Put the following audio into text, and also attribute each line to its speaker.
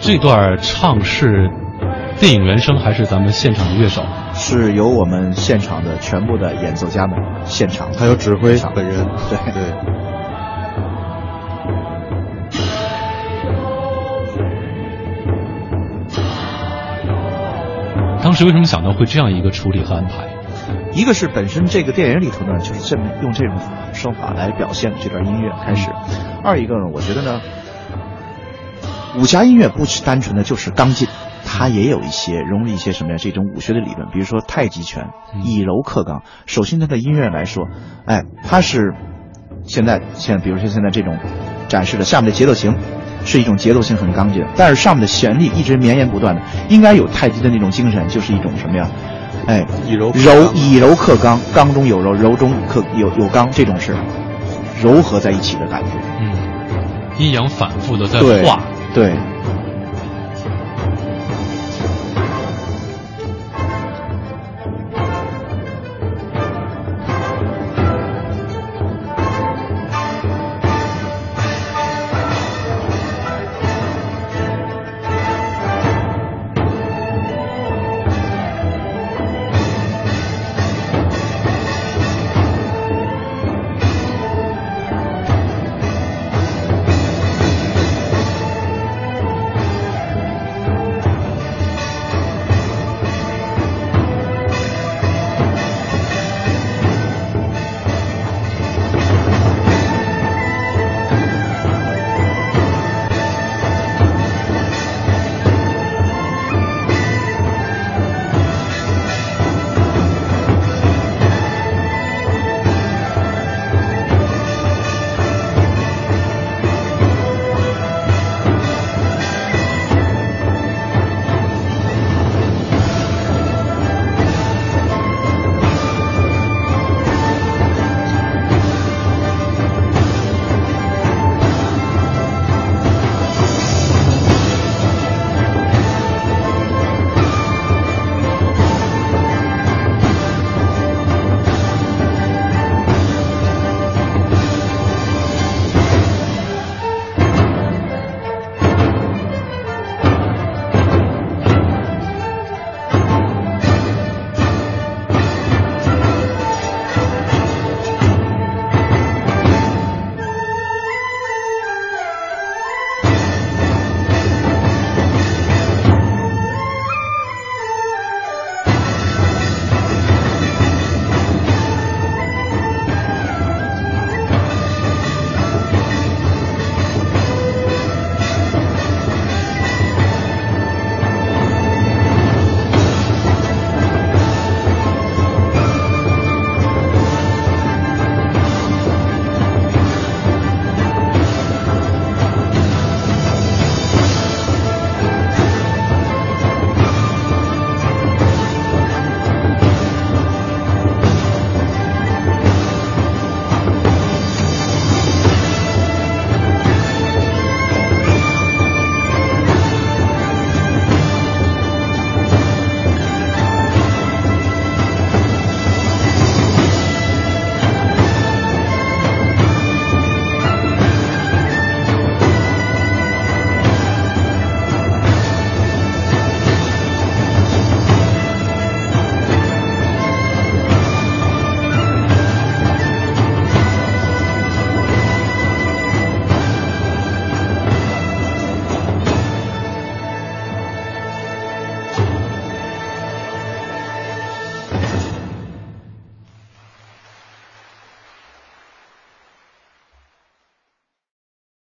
Speaker 1: 这段唱是电影原声还是咱们现场的乐手？
Speaker 2: 是由我们现场的全部的演奏家们现场，
Speaker 3: 还有指挥本人，
Speaker 2: 对
Speaker 3: 对。
Speaker 1: 当时为什么想到会这样一个处理和安排？
Speaker 2: 一个是本身这个电影里头呢，就是这么用这种手法来表现这段音乐开始；二一个呢，我觉得呢，武侠音乐不是单纯的就是刚劲，它也有一些融入一些什么呀？这种武学的理论，比如说太极拳，以柔克刚。首先它的音乐来说，哎，它是现在现在比如说现在这种展示的下面的节奏型。是一种节奏性很刚劲，但是上面的旋律一直绵延不断的，应该有太极的那种精神，就是一种什么呀？哎，
Speaker 3: 以柔
Speaker 2: 柔以柔克刚，刚中有柔，柔中克有有刚，这种是柔合在一起的感觉。
Speaker 1: 嗯，阴阳反复的在
Speaker 2: 对
Speaker 1: 化。
Speaker 2: 对，